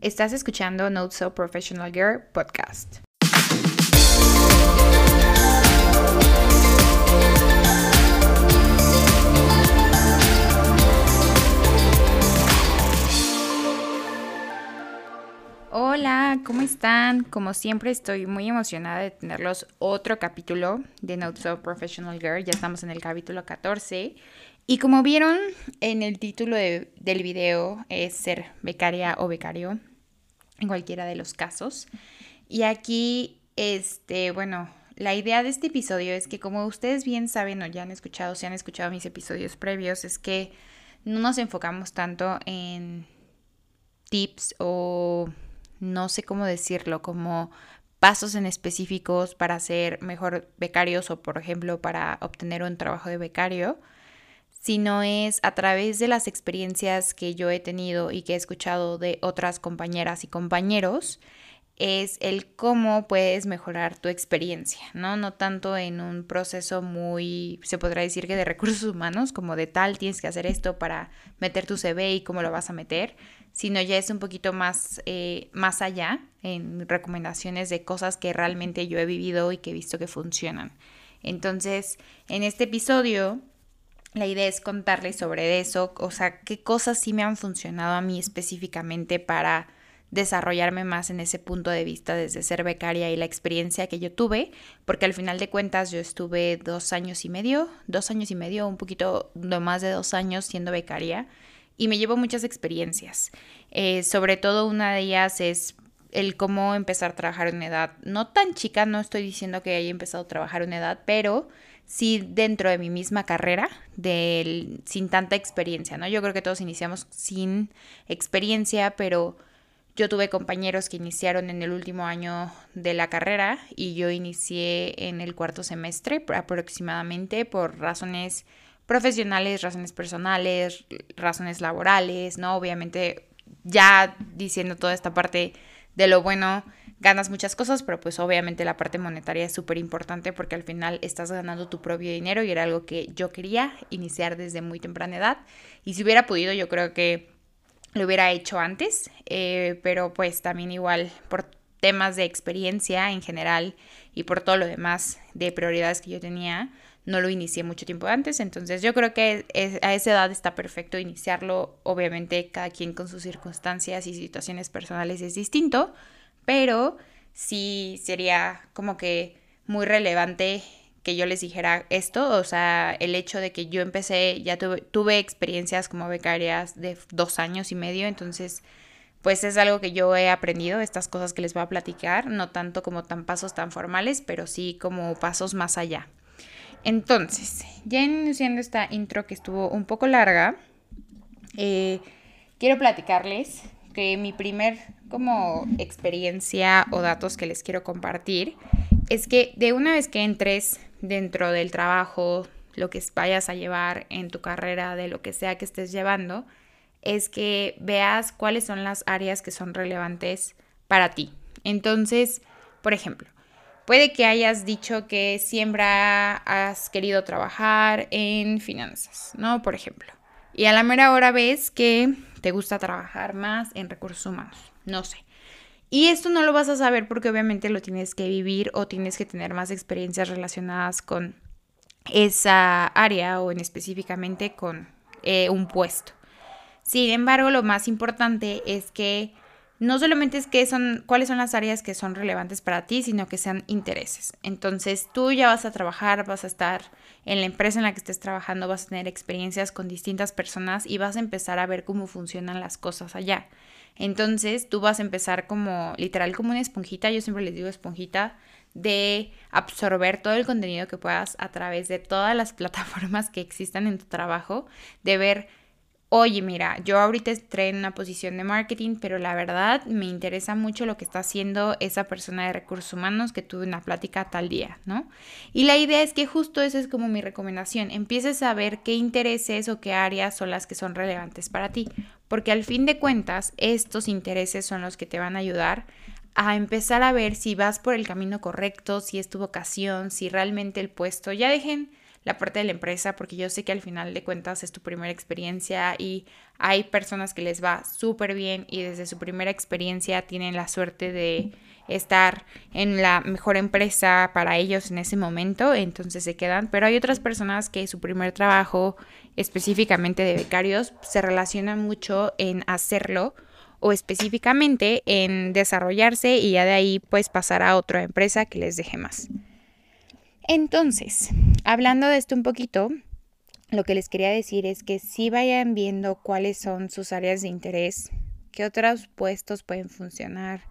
Estás escuchando Not So Professional Girl podcast. Hola, ¿cómo están? Como siempre estoy muy emocionada de tenerlos otro capítulo de Not So Professional Girl. Ya estamos en el capítulo 14 y como vieron en el título del video, es ser becaria o becario, en cualquiera de los casos. Y aquí, este, bueno, la idea de este episodio es que como ustedes bien saben o ya han escuchado, si han escuchado mis episodios previos, es que no nos enfocamos tanto en tips o no sé cómo decirlo, como pasos en específicos para ser mejor becarios o por ejemplo para obtener un trabajo de becario, sino es a través de las experiencias que yo he tenido y que he escuchado de otras compañeras y compañeros, es el cómo puedes mejorar tu experiencia, ¿no? No tanto en un proceso muy, se podrá decir que de recursos humanos, como de tal, tienes que hacer esto para meter tu CV y cómo lo vas a meter, sino ya es un poquito más, eh, más allá en recomendaciones de cosas que realmente yo he vivido y que he visto que funcionan. Entonces, en este episodio la idea es contarles sobre eso, o sea, qué cosas sí me han funcionado a mí específicamente para desarrollarme más en ese punto de vista desde ser becaria y la experiencia que yo tuve, porque al final de cuentas yo estuve dos años y medio, dos años y medio, un poquito no más de dos años siendo becaria y me llevo muchas experiencias. Eh, sobre todo una de ellas es el cómo empezar a trabajar en una edad no tan chica, no estoy diciendo que haya empezado a trabajar en una edad, pero sí dentro de mi misma carrera, sin tanta experiencia, ¿no? Yo creo que todos iniciamos sin experiencia, pero yo tuve compañeros que iniciaron en el último año de la carrera y yo inicié en el cuarto semestre aproximadamente por razones profesionales, razones personales, razones laborales, ¿no? Obviamente ya diciendo toda esta parte de lo bueno ganas muchas cosas, pero pues obviamente la parte monetaria es súper importante porque al final estás ganando tu propio dinero y era algo que yo quería iniciar desde muy temprana edad. Y si hubiera podido, yo creo que lo hubiera hecho antes, eh, pero pues también igual por temas de experiencia en general y por todo lo demás de prioridades que yo tenía, no lo inicié mucho tiempo antes, entonces yo creo que a esa edad está perfecto iniciarlo, obviamente cada quien con sus circunstancias y situaciones personales es distinto, pero sí sería como que muy relevante que yo les dijera esto, o sea, el hecho de que yo empecé, ya tuve, tuve experiencias como becarias de dos años y medio, entonces pues es algo que yo he aprendido, estas cosas que les voy a platicar, no tanto como tan pasos tan formales, pero sí como pasos más allá. Entonces, ya iniciando esta intro que estuvo un poco larga, eh, quiero platicarles que mi primer como experiencia o datos que les quiero compartir es que de una vez que entres dentro del trabajo, lo que vayas a llevar en tu carrera, de lo que sea que estés llevando, es que veas cuáles son las áreas que son relevantes para ti. Entonces, por ejemplo, puede que hayas dicho que siempre has querido trabajar en finanzas, ¿no? Por ejemplo. Y a la mera hora ves que te gusta trabajar más en recursos humanos, no sé. Y esto no lo vas a saber porque obviamente lo tienes que vivir o tienes que tener más experiencias relacionadas con esa área o en específicamente con eh, un puesto. Sin embargo, lo más importante es que no solamente es que son cuáles son las áreas que son relevantes para ti, sino que sean intereses. Entonces, tú ya vas a trabajar, vas a estar en la empresa en la que estés trabajando, vas a tener experiencias con distintas personas y vas a empezar a ver cómo funcionan las cosas allá. Entonces, tú vas a empezar como literal como una esponjita, yo siempre les digo esponjita de absorber todo el contenido que puedas a través de todas las plataformas que existan en tu trabajo, de ver oye, mira, yo ahorita estoy en una posición de marketing, pero la verdad me interesa mucho lo que está haciendo esa persona de recursos humanos que tuve una plática tal día, ¿no? Y la idea es que justo eso es como mi recomendación, empieces a ver qué intereses o qué áreas son las que son relevantes para ti, porque al fin de cuentas estos intereses son los que te van a ayudar a empezar a ver si vas por el camino correcto, si es tu vocación, si realmente el puesto, ya dejen la parte de la empresa, porque yo sé que al final de cuentas es tu primera experiencia y hay personas que les va súper bien y desde su primera experiencia tienen la suerte de estar en la mejor empresa para ellos en ese momento, entonces se quedan, pero hay otras personas que su primer trabajo específicamente de becarios se relaciona mucho en hacerlo o específicamente en desarrollarse y ya de ahí pues pasar a otra empresa que les deje más. Entonces, hablando de esto un poquito, lo que les quería decir es que si vayan viendo cuáles son sus áreas de interés, qué otros puestos pueden funcionar,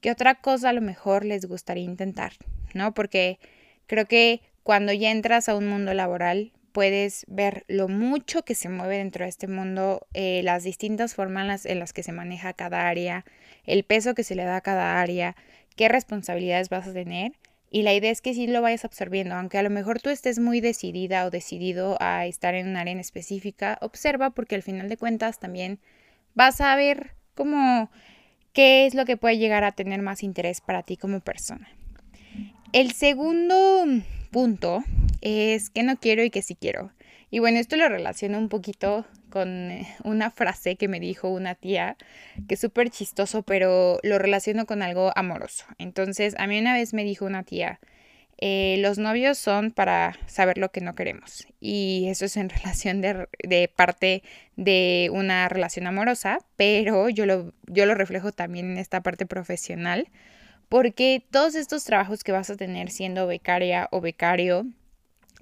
qué otra cosa a lo mejor les gustaría intentar, ¿no? Porque creo que cuando ya entras a un mundo laboral, puedes ver lo mucho que se mueve dentro de este mundo, eh, las distintas formas en las que se maneja cada área, el peso que se le da a cada área, qué responsabilidades vas a tener y la idea es que sí lo vayas absorbiendo, aunque a lo mejor tú estés muy decidida o decidido a estar en un área en específica, observa porque al final de cuentas también vas a ver cómo qué es lo que puede llegar a tener más interés para ti como persona. El segundo punto es que no quiero y que sí quiero. Y bueno, esto lo relaciono un poquito con eh, una frase que me dijo una tía, que es súper chistoso, pero lo relaciono con algo amoroso. Entonces, a mí una vez me dijo una tía, eh, los novios son para saber lo que no queremos. Y eso es en relación de, de, parte de una relación amorosa, pero yo lo, yo lo reflejo también en esta parte profesional, porque todos estos trabajos que vas a tener siendo becaria o becario,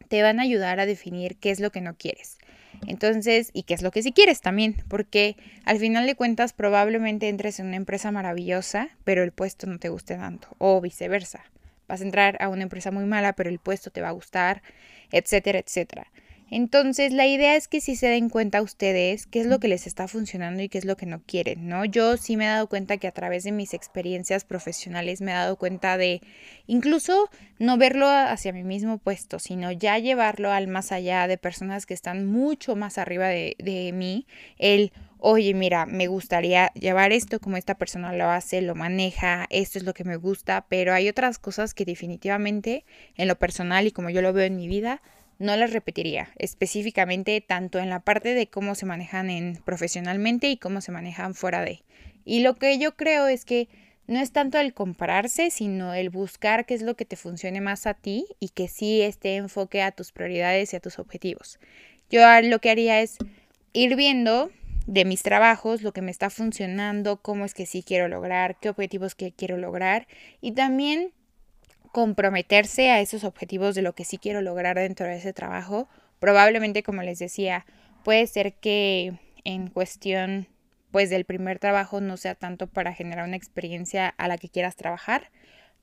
te van a ayudar a definir qué es lo que no quieres. Entonces, y qué es lo que sí quieres también, porque al final de cuentas probablemente entres en una empresa maravillosa, pero el puesto no te guste tanto, o viceversa. Vas a entrar a una empresa muy mala, pero el puesto te va a gustar, etcétera, etcétera. Entonces, la idea es que si se den cuenta ustedes qué es lo que les está funcionando y qué es lo que no quieren, ¿no? Yo sí me he dado cuenta que a través de mis experiencias profesionales me he dado cuenta de incluso no verlo hacia mi mismo puesto, sino ya llevarlo al más allá de personas que están mucho más arriba de, de mí, el oye, mira, me gustaría llevar esto como esta persona lo hace, lo maneja, esto es lo que me gusta, pero hay otras cosas que definitivamente en lo personal y como yo lo veo en mi vida, no las repetiría, específicamente tanto en la parte de cómo se manejan en profesionalmente y cómo se manejan fuera de. Y lo que yo creo es que no es tanto el compararse, sino el buscar qué es lo que te funcione más a ti y que sí esté enfoque a tus prioridades y a tus objetivos. Yo lo que haría es ir viendo de mis trabajos lo que me está funcionando, cómo es que sí quiero lograr, qué objetivos que quiero lograr y también comprometerse a esos objetivos de lo que sí quiero lograr dentro de ese trabajo. Probablemente, como les decía, puede ser que en cuestión pues del primer trabajo no sea tanto para generar una experiencia a la que quieras trabajar,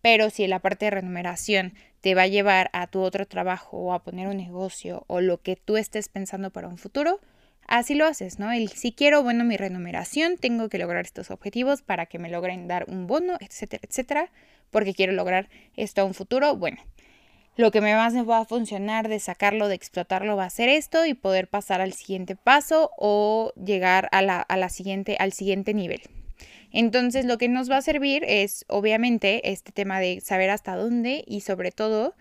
pero si la parte de remuneración te va a llevar a tu otro trabajo o a poner un negocio o lo que tú estés pensando para un futuro, así lo haces, ¿no? El si quiero, bueno, mi remuneración, tengo que lograr estos objetivos para que me logren dar un bono, etcétera, etcétera porque quiero lograr esto a un futuro, bueno, lo que más me va a funcionar de sacarlo, de explotarlo, va a ser esto y poder pasar al siguiente paso o llegar a la, a la siguiente, al siguiente nivel. Entonces lo que nos va a servir es obviamente este tema de saber hasta dónde y sobre todo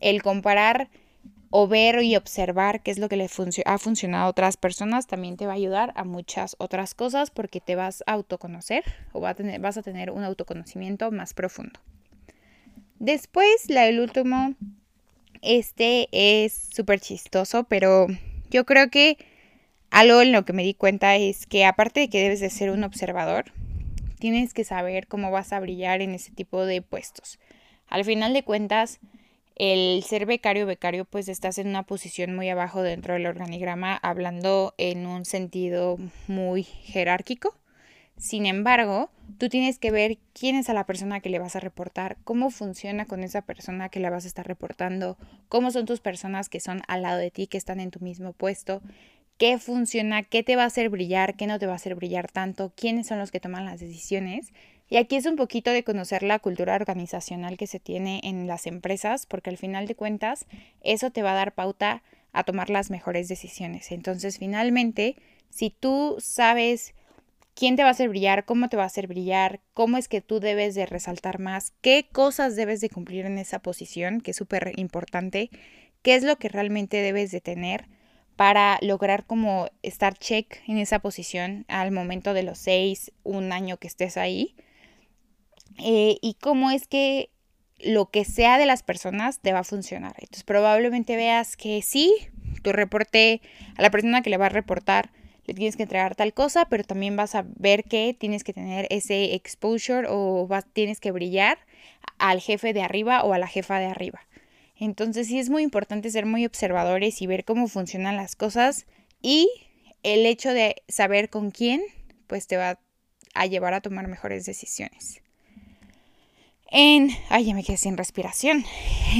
el comparar o ver y observar qué es lo que le ha funcionado a otras personas también te va a ayudar a muchas otras cosas porque te vas a autoconocer o a tener, vas a tener un autoconocimiento más profundo. Después, la del último, este es súper chistoso, pero yo creo que algo en lo que me di cuenta es que aparte de que debes de ser un observador, tienes que saber cómo vas a brillar en ese tipo de puestos. Al final de cuentas, el ser becario becario, pues estás en una posición muy abajo dentro del organigrama, hablando en un sentido muy jerárquico. Sin embargo, tú tienes que ver quién es a la persona que le vas a reportar, cómo funciona con esa persona que le vas a estar reportando, cómo son tus personas que son al lado de ti, que están en tu mismo puesto, qué funciona, qué te va a hacer brillar, qué no te va a hacer brillar tanto, quiénes son los que toman las decisiones. Y aquí es un poquito de conocer la cultura organizacional que se tiene en las empresas, porque al final de cuentas eso te va a dar pauta a tomar las mejores decisiones. Entonces, finalmente, si tú sabes quién te va a hacer brillar, cómo te va a hacer brillar, cómo es que tú debes de resaltar más, qué cosas debes de cumplir en esa posición, que es súper importante, qué es lo que realmente debes de tener para lograr como estar check en esa posición al momento de los seis, un año que estés ahí. Eh, y cómo es que lo que sea de las personas te va a funcionar. Entonces probablemente veas que sí, tu reporte a la persona que le va a reportar le tienes que entregar tal cosa, pero también vas a ver que tienes que tener ese exposure o vas, tienes que brillar al jefe de arriba o a la jefa de arriba. Entonces sí es muy importante ser muy observadores y ver cómo funcionan las cosas y el hecho de saber con quién pues te va a llevar a tomar mejores decisiones. En, ay, ya me quedé sin respiración.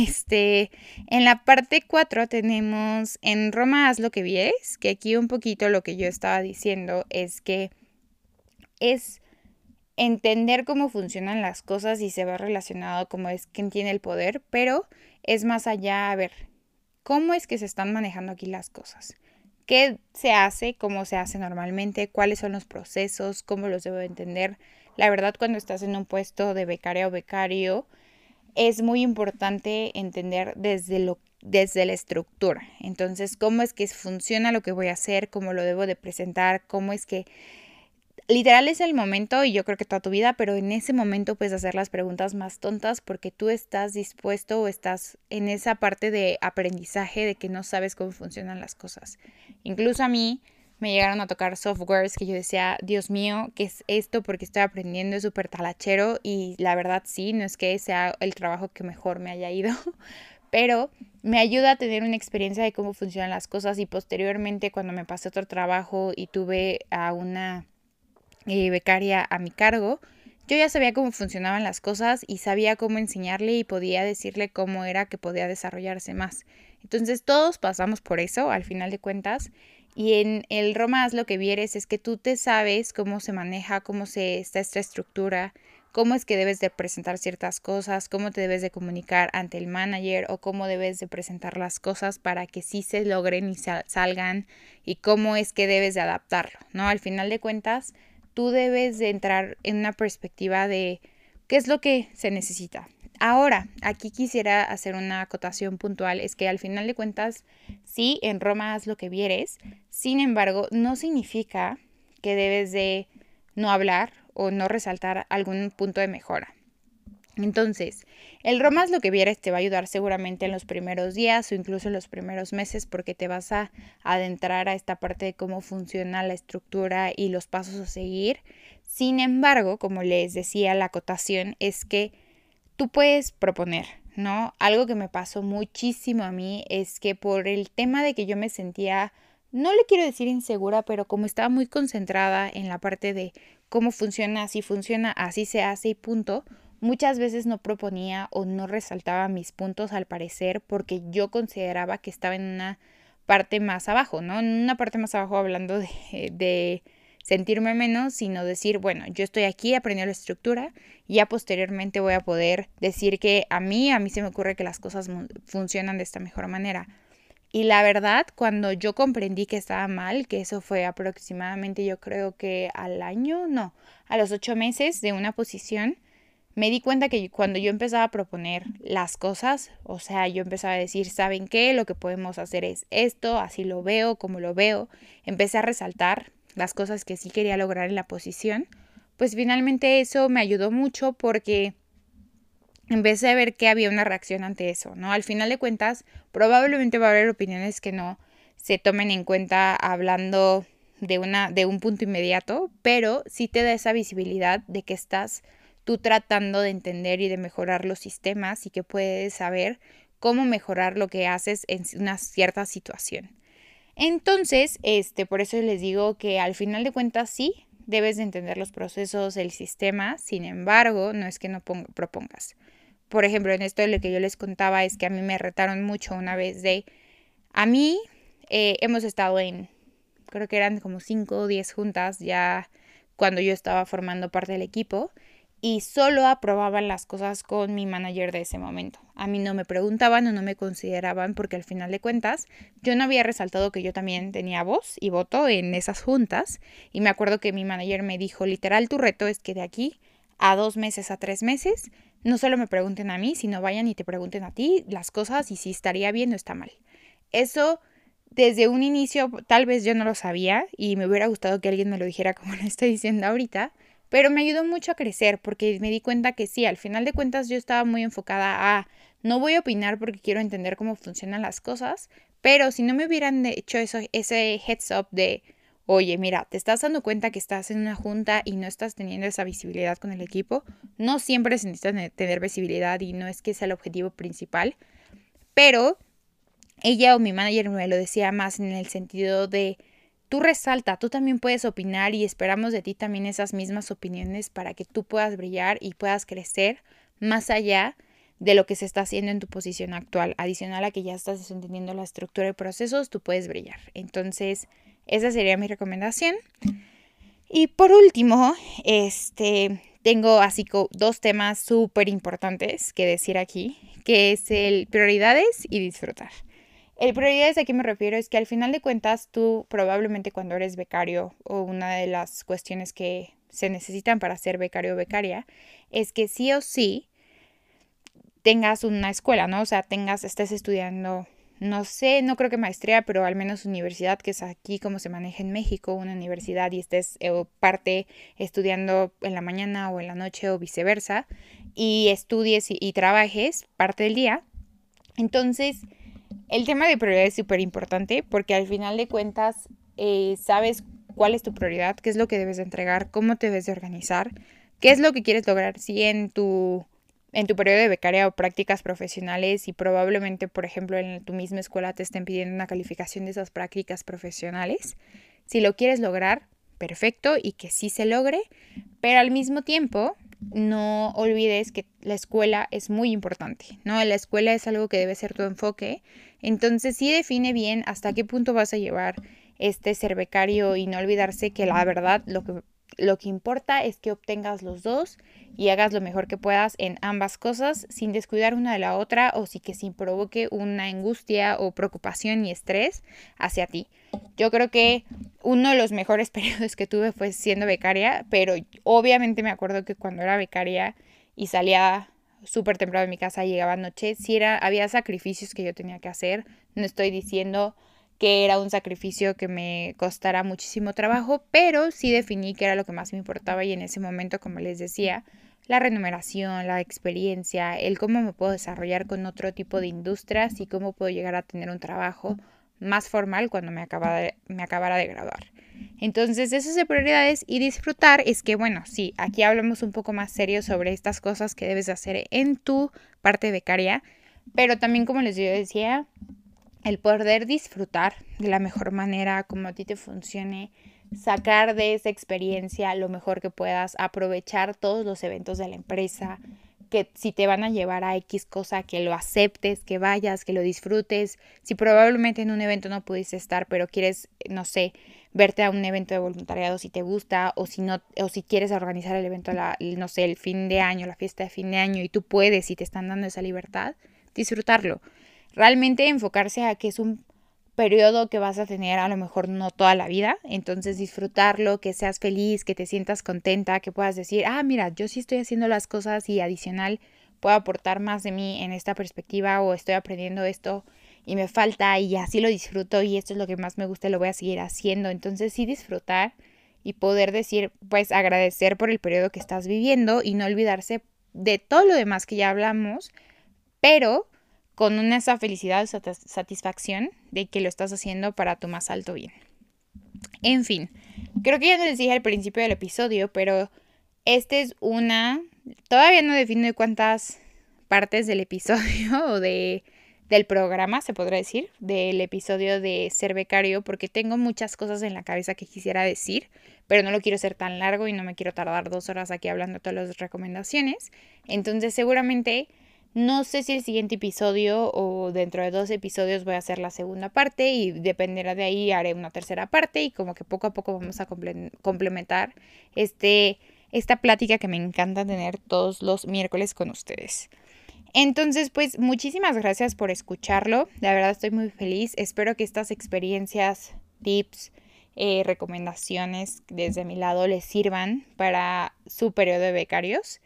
Este, en la parte 4 tenemos en Roma haz lo que vieres, que aquí un poquito lo que yo estaba diciendo es que es entender cómo funcionan las cosas y se va relacionado como es quien tiene el poder, pero es más allá, a ver, ¿cómo es que se están manejando aquí las cosas? ¿Qué se hace? ¿Cómo se hace normalmente? ¿Cuáles son los procesos? ¿Cómo los debo entender? La verdad, cuando estás en un puesto de becaria o becario, es muy importante entender desde lo desde la estructura. Entonces, cómo es que funciona lo que voy a hacer, cómo lo debo de presentar, cómo es que literal es el momento y yo creo que toda tu vida, pero en ese momento puedes hacer las preguntas más tontas porque tú estás dispuesto o estás en esa parte de aprendizaje de que no sabes cómo funcionan las cosas. Incluso a mí me llegaron a tocar softwares que yo decía, Dios mío, ¿qué es esto? Porque estoy aprendiendo, es súper talachero y la verdad sí, no es que sea el trabajo que mejor me haya ido, pero me ayuda a tener una experiencia de cómo funcionan las cosas y posteriormente cuando me pasé otro trabajo y tuve a una eh, becaria a mi cargo, yo ya sabía cómo funcionaban las cosas y sabía cómo enseñarle y podía decirle cómo era que podía desarrollarse más. Entonces todos pasamos por eso, al final de cuentas, y en el Roma lo que vieres es que tú te sabes cómo se maneja, cómo se está esta estructura, cómo es que debes de presentar ciertas cosas, cómo te debes de comunicar ante el manager o cómo debes de presentar las cosas para que sí se logren y salgan y cómo es que debes de adaptarlo, ¿no? Al final de cuentas, tú debes de entrar en una perspectiva de qué es lo que se necesita. Ahora, aquí quisiera hacer una acotación puntual, es que al final de cuentas, sí, en Roma haz lo que vieres, sin embargo, no significa que debes de no hablar o no resaltar algún punto de mejora. Entonces, el Romas lo que vieres te va a ayudar seguramente en los primeros días o incluso en los primeros meses porque te vas a adentrar a esta parte de cómo funciona la estructura y los pasos a seguir. Sin embargo, como les decía, la acotación es que tú puedes proponer, ¿no? Algo que me pasó muchísimo a mí es que por el tema de que yo me sentía, no le quiero decir insegura, pero como estaba muy concentrada en la parte de cómo funciona, así funciona, así se hace y punto, Muchas veces no proponía o no resaltaba mis puntos al parecer porque yo consideraba que estaba en una parte más abajo, ¿no? En una parte más abajo hablando de, de sentirme menos, sino decir, bueno, yo estoy aquí, aprendí la estructura y ya posteriormente voy a poder decir que a mí, a mí se me ocurre que las cosas funcionan de esta mejor manera. Y la verdad, cuando yo comprendí que estaba mal, que eso fue aproximadamente yo creo que al año, no, a los ocho meses de una posición, me di cuenta que cuando yo empezaba a proponer las cosas, o sea, yo empezaba a decir, ¿saben qué? Lo que podemos hacer es esto, así lo veo, como lo veo. Empecé a resaltar las cosas que sí quería lograr en la posición. Pues finalmente eso me ayudó mucho porque empecé a ver que había una reacción ante eso, ¿no? Al final de cuentas, probablemente va a haber opiniones que no se tomen en cuenta hablando de, una, de un punto inmediato, pero sí te da esa visibilidad de que estás tú tratando de entender y de mejorar los sistemas y que puedes saber cómo mejorar lo que haces en una cierta situación. Entonces, este, por eso les digo que al final de cuentas sí, debes de entender los procesos, el sistema, sin embargo, no es que no propongas. Por ejemplo, en esto lo que yo les contaba es que a mí me retaron mucho una vez de, a mí eh, hemos estado en, creo que eran como 5 o 10 juntas ya cuando yo estaba formando parte del equipo y solo aprobaban las cosas con mi manager de ese momento. A mí no me preguntaban o no me consideraban porque al final de cuentas yo no había resaltado que yo también tenía voz y voto en esas juntas y me acuerdo que mi manager me dijo literal tu reto es que de aquí a dos meses, a tres meses, no solo me pregunten a mí, sino vayan y te pregunten a ti las cosas y si estaría bien o está mal. Eso desde un inicio tal vez yo no lo sabía y me hubiera gustado que alguien me lo dijera como lo estoy diciendo ahorita, pero me ayudó mucho a crecer porque me di cuenta que sí, al final de cuentas yo estaba muy enfocada a no voy a opinar porque quiero entender cómo funcionan las cosas, pero si no me hubieran hecho eso, ese heads up de, oye, mira, te estás dando cuenta que estás en una junta y no estás teniendo esa visibilidad con el equipo, no siempre se necesita tener visibilidad y no es que sea el objetivo principal, pero ella o mi manager me lo decía más en el sentido de, tú resalta, tú también puedes opinar y esperamos de ti también esas mismas opiniones para que tú puedas brillar y puedas crecer más allá de lo que se está haciendo en tu posición actual. Adicional a que ya estás entendiendo la estructura de procesos, tú puedes brillar. Entonces, esa sería mi recomendación. Y por último, este, tengo así dos temas súper importantes que decir aquí, que es el prioridades y disfrutar. El prioridades a qué me refiero es que al final de cuentas tú probablemente cuando eres becario o una de las cuestiones que se necesitan para ser becario o becaria es que sí o sí tengas una escuela, ¿no? O sea, tengas, estés estudiando, no sé, no creo que maestría, pero al menos universidad, que es aquí como se maneja en México, una universidad y estés eh, parte estudiando en la mañana o en la noche o viceversa, y estudies y, trabajes parte del día. Entonces, el tema de prioridad es súper importante porque al final de cuentas eh, sabes cuál es tu prioridad, qué es lo que debes de entregar, cómo te debes de organizar, qué es lo que quieres lograr si en tu en tu periodo de becaria o prácticas profesionales y probablemente, por ejemplo, en tu misma escuela te estén pidiendo una calificación de esas prácticas profesionales. Si lo quieres lograr, perfecto y que sí se logre, pero al mismo tiempo no olvides que la escuela es muy importante, ¿no? La escuela es algo que debe ser tu enfoque, entonces sí define bien hasta qué punto vas a llevar este ser becario y no olvidarse que la verdad lo que lo que importa es que obtengas los dos y hagas lo mejor que puedas en ambas cosas sin descuidar una de la otra o sí que sin provoque una angustia o preocupación y estrés hacia ti. Yo creo que uno de los mejores periodos que tuve fue siendo becaria, pero obviamente me acuerdo que cuando era becaria y salía súper temprano de mi casa, llegaba noche, sí era, había sacrificios que yo tenía que hacer. No estoy diciendo que era un sacrificio que me costara muchísimo trabajo, pero sí definí que era lo que más me importaba y en ese momento, como les decía, la remuneración, la experiencia, el cómo me puedo desarrollar con otro tipo de industrias y cómo puedo llegar a tener un trabajo más formal cuando me, acaba me acabara de graduar. Entonces, esas de prioridades y disfrutar es que, bueno, sí, aquí hablamos un poco más serio sobre estas cosas que debes hacer en tu parte becaria, pero también, como les decía, el poder disfrutar de la mejor manera, como a ti te funcione, sacar de esa experiencia lo mejor que puedas, aprovechar todos los eventos de la empresa, que si te van a llevar a X cosa, que lo aceptes, que vayas, que lo disfrutes. Si probablemente en un evento no pudiste estar, pero quieres, no sé, verte a un evento de voluntariado si te gusta, o si no, o si quieres organizar el evento, la, no sé, el fin de año, la fiesta de fin de año, y tú puedes y te están dando esa libertad, disfrutarlo realmente enfocarse a que es un periodo que vas a tener a lo mejor no toda la vida, entonces disfrutarlo, que seas feliz, que te sientas contenta, que puedas decir, ah, mira, yo sí estoy haciendo las cosas y adicional puedo aportar más de mí en esta perspectiva o estoy aprendiendo esto y me falta y así lo disfruto y esto es lo que más me gusta y lo voy a seguir haciendo. Entonces sí disfrutar y poder decir, pues agradecer por el periodo que estás viviendo y no olvidarse de todo lo demás que ya hablamos, pero con una esa felicidad o satisfacción de que lo estás haciendo para tu más alto bien. En fin, creo que ya les dije al principio del episodio, pero este es una... Todavía no defino cuántas partes del episodio o de, del programa, se podrá decir, del episodio de ser becario, porque tengo muchas cosas en la cabeza que quisiera decir, pero no lo quiero hacer tan largo y no me quiero tardar dos horas aquí hablando todas las recomendaciones. Entonces seguramente no sé si el siguiente episodio o dentro de dos episodios voy a hacer la segunda parte y dependerá de ahí haré una tercera parte y como que poco a poco vamos a complementar este, esta plática que me encanta tener todos los miércoles con ustedes. Entonces, pues muchísimas gracias por escucharlo. De verdad estoy muy feliz. Espero que estas experiencias, tips eh, recomendaciones desde mi lado les sirvan para su periodo de becarios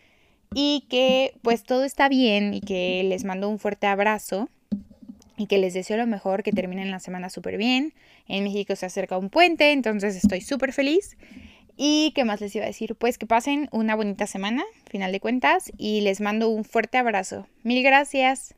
y que pues todo está bien y que les mando un fuerte abrazo y que les deseo lo mejor, que terminen la semana súper bien. En México se acerca un puente, entonces estoy súper feliz. ¿Y qué más les iba a decir? Pues que pasen una bonita semana, final de cuentas, y les mando un fuerte abrazo. Mil gracias.